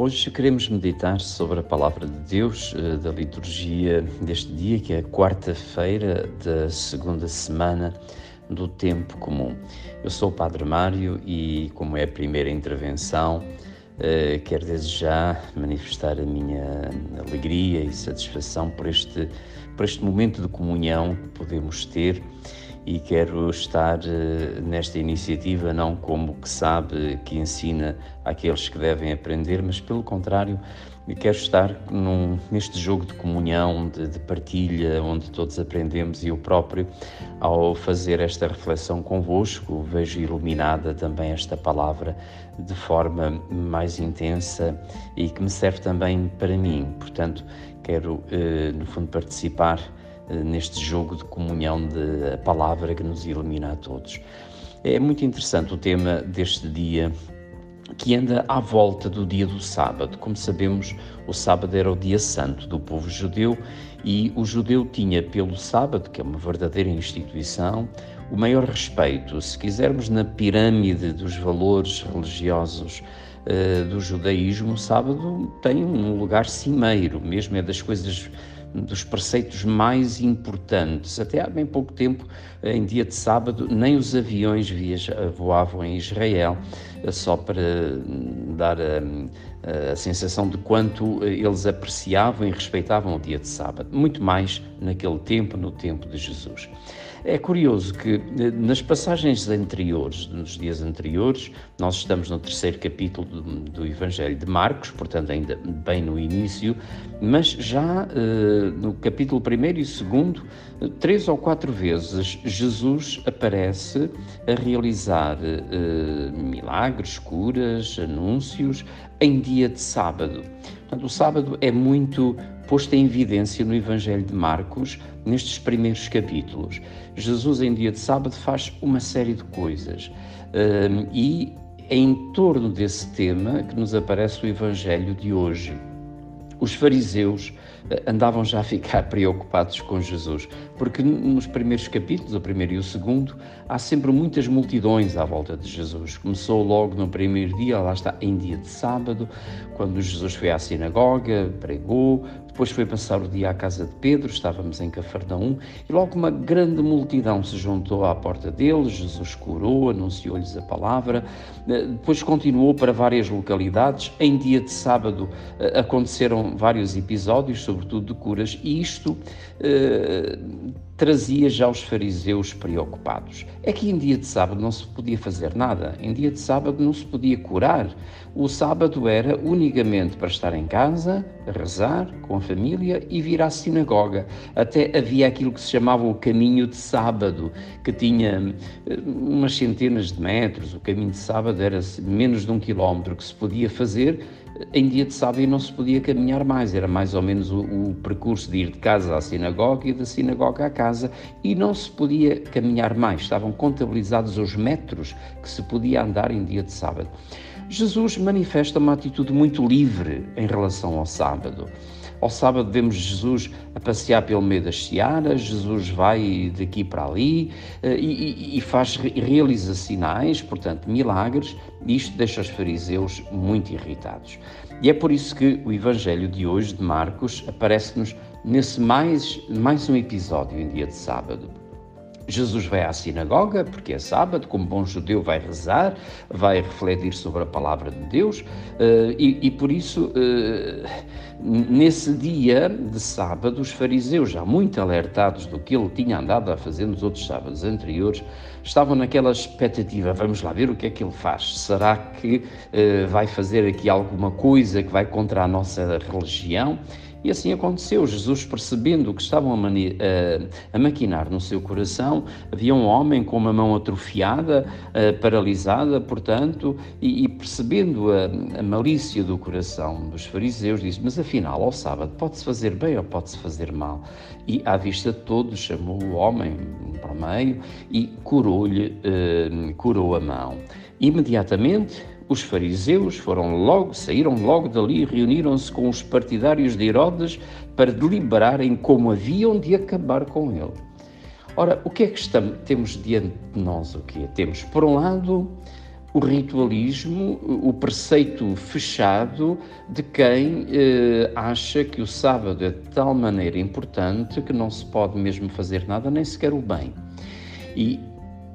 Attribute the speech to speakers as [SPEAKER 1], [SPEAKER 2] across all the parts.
[SPEAKER 1] Hoje queremos meditar sobre a palavra de Deus eh, da liturgia deste dia, que é a quarta-feira da segunda semana do tempo comum. Eu sou o Padre Mário e, como é a primeira intervenção, eh, quero desde já manifestar a minha alegria e satisfação por este, por este momento de comunhão que podemos ter e quero estar uh, nesta iniciativa não como que sabe, que ensina àqueles que devem aprender, mas pelo contrário, quero estar num, neste jogo de comunhão, de, de, partilha, onde todos aprendemos e eu próprio, ao fazer esta reflexão convosco, vejo iluminada também esta palavra de forma mais intensa e que me serve também para mim. Portanto, quero, uh, no fundo, participar eh, neste jogo de comunhão de a palavra que nos ilumina a todos. É muito interessante o tema deste dia que anda à volta do dia do sábado. Como sabemos, o sábado era o dia santo do povo judeu e o judeu tinha pelo sábado, que é uma verdadeira instituição, o maior respeito. Se quisermos, na pirâmide dos valores religiosos uh, do judaísmo, o sábado tem um lugar cimeiro, mesmo é das coisas dos preceitos mais importantes. Até há bem pouco tempo, em dia de sábado, nem os aviões voavam em Israel, só para dar a, a sensação de quanto eles apreciavam e respeitavam o dia de sábado. Muito mais naquele tempo, no tempo de Jesus. É curioso que eh, nas passagens anteriores, nos dias anteriores, nós estamos no terceiro capítulo do, do Evangelho de Marcos, portanto, ainda bem no início, mas já uh, no capítulo 1 e 2, três ou quatro vezes Jesus aparece a realizar uh, milagres, curas, anúncios em dia de sábado. Portanto, o sábado é muito posto em evidência no Evangelho de Marcos, nestes primeiros capítulos. Jesus, em dia de sábado, faz uma série de coisas e é em torno desse tema que nos aparece o Evangelho de hoje. Os fariseus eh, andavam já a ficar preocupados com Jesus, porque nos primeiros capítulos, o primeiro e o segundo, há sempre muitas multidões à volta de Jesus. Começou logo no primeiro dia, lá está, em dia de sábado, quando Jesus foi à sinagoga, pregou, depois foi passar o dia à casa de Pedro, estávamos em Cafarnaum, e logo uma grande multidão se juntou à porta deles, Jesus curou, anunciou-lhes a palavra, eh, depois continuou para várias localidades. Em dia de sábado eh, aconteceram vários episódios, sobretudo de curas, e isto eh, trazia já os fariseus preocupados. É que em dia de sábado não se podia fazer nada, em dia de sábado não se podia curar. O sábado era unicamente para estar em casa, rezar com a família e vir à sinagoga. Até havia aquilo que se chamava o caminho de sábado, que tinha eh, umas centenas de metros. O caminho de sábado era menos de um quilómetro que se podia fazer em dia de sábado não se podia caminhar mais, era mais ou menos o, o, percurso de ir de casa à sinagoga e da sinagoga à casa, e não se podia caminhar mais, estavam contabilizados os metros que se podia andar em dia de sábado. Jesus manifesta uma atitude muito livre em relação ao sábado. Ao sábado vemos Jesus a passear pelo meio das searas, Jesus vai daqui para ali eh, e, e faz, realiza sinais, portanto, milagres, e isto deixa os fariseus muito irritados. E é por isso que o Evangelho de hoje, de Marcos, aparece-nos nesse mais, mais um episódio em dia de sábado. Jesus vai à sinagoga, porque é sábado, como bom judeu vai rezar, vai refletir sobre a palavra de Deus, eh, e, e por isso, eh, nesse dia de sábado, os fariseus, já muito alertados do que ele tinha andado a fazer nos outros sábados anteriores, estavam naquela expectativa: vamos lá ver o que é que ele faz. Será que eh, vai fazer aqui alguma coisa que vai contra a nossa religião? E assim aconteceu. Jesus, percebendo que estavam a, a, a, maquinar no seu coração, havia um homem com uma mão atrofiada, paralisada, portanto, e, e percebendo a, a, malícia do coração dos fariseus, disse: Mas afinal, ao sábado, pode-se fazer bem ou pode-se fazer mal? E à vista de todos, chamou o homem para o meio e curou-lhe, uh, curou a mão. Imediatamente, os fariseus foram logo, saíram logo dali e reuniram-se com os partidários de Herodes para deliberarem como haviam de acabar com ele. Ora, o que é que estamos, temos diante de nós? O quê? Temos, por um lado, o ritualismo, o preceito fechado de quem eh, acha que o sábado é de tal maneira importante que não se pode mesmo fazer nada, nem sequer o bem. E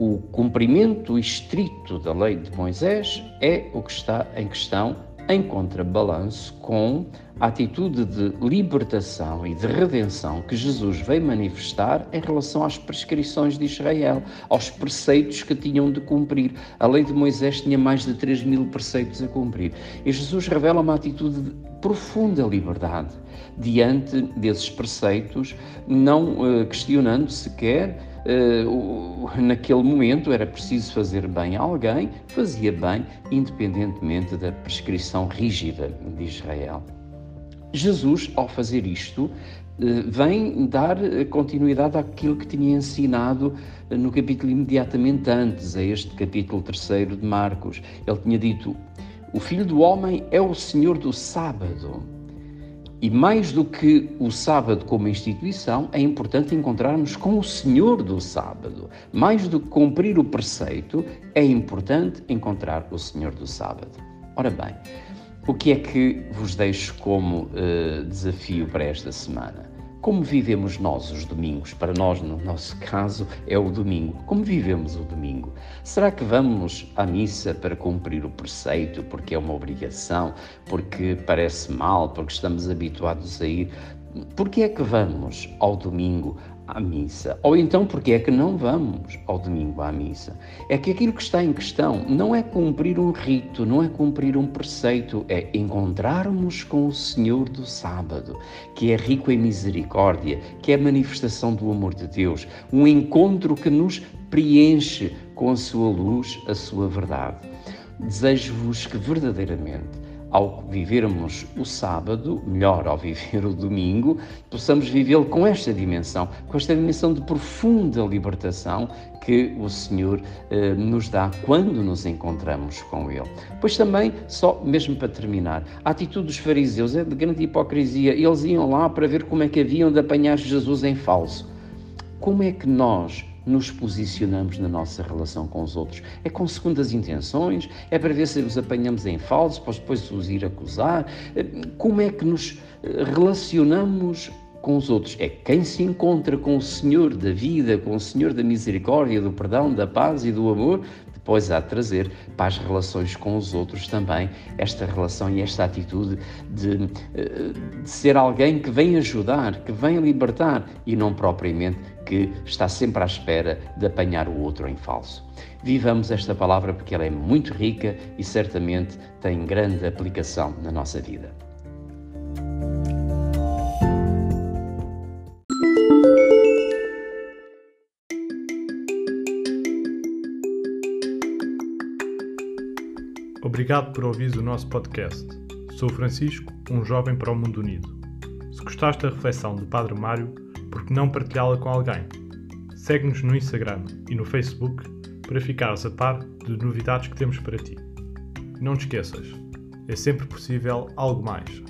[SPEAKER 1] o cumprimento estrito da lei de Moisés é o que está em questão em contrabalanço com a atitude de libertação e de redenção que Jesus veio manifestar em relação às prescrições de Israel, aos preceitos que tinham de cumprir. A lei de Moisés tinha mais de 3 mil preceitos a cumprir. E Jesus revela uma atitude de profunda liberdade diante desses preceitos, não uh, questionando sequer Uh, naquele momento era preciso fazer bem a alguém, fazia bem, independentemente da prescrição rígida de Israel. Jesus, ao fazer isto, uh, vem dar continuidade àquilo que tinha ensinado no capítulo imediatamente antes, a este capítulo terceiro de Marcos. Ele tinha dito: O Filho do Homem é o Senhor do sábado. E mais do que o sábado como instituição, é importante encontrarmos com o Senhor do sábado. Mais do que cumprir o preceito, é importante encontrar o Senhor do sábado. Ora bem, o que é que vos deixo como uh, desafio para esta semana? Como vivemos nós os domingos? Para nós, no nosso caso, é o domingo. Como vivemos o domingo? Será que vamos à missa para cumprir o preceito, porque é uma obrigação, porque parece mal, porque estamos habituados a ir? Por que é que vamos ao domingo à missa? Ou então, porque é que não vamos ao domingo à missa? É que aquilo que está em questão não é cumprir um rito, não é cumprir um preceito, é encontrarmos com o Senhor do sábado, que é rico em misericórdia, que é a manifestação do amor de Deus, um encontro que nos preenche com a sua luz, a sua verdade. Desejo-vos que verdadeiramente ao vivermos o sábado, melhor, ao viver o domingo, possamos vivê-lo com esta dimensão, com esta dimensão de profunda libertação que o Senhor eh, nos dá quando nos encontramos com Ele. Pois também, só mesmo para terminar, a atitude dos fariseus é de grande hipocrisia. Eles iam lá para ver como é que haviam de apanhar Jesus em falso. Como é que nós nos posicionamos na nossa relação com os outros. É com segundas intenções, é para ver se os apanhamos em falso, para depois os ir acusar. Como é que nos eh, relacionamos com os outros? É quem se encontra com o Senhor da vida, com o Senhor da misericórdia, do perdão, da paz e do amor, depois há de trazer para as relações com os outros também esta relação e esta atitude de, eh, de ser alguém que vem ajudar, que vem libertar e não propriamente que está sempre à espera de apanhar o outro em falso. Vivamos esta palavra porque ela é muito rica e certamente tem grande aplicação na nossa vida.
[SPEAKER 2] Obrigado por ouvir o nosso podcast. Sou Francisco, um jovem para o mundo unido. Se gostaste da reflexão do Padre Mário, por que não partilhá-la com alguém? Segue-nos no Instagram e no Facebook para ficares a par de novidades que temos para ti. Não te esqueças, é sempre possível algo mais.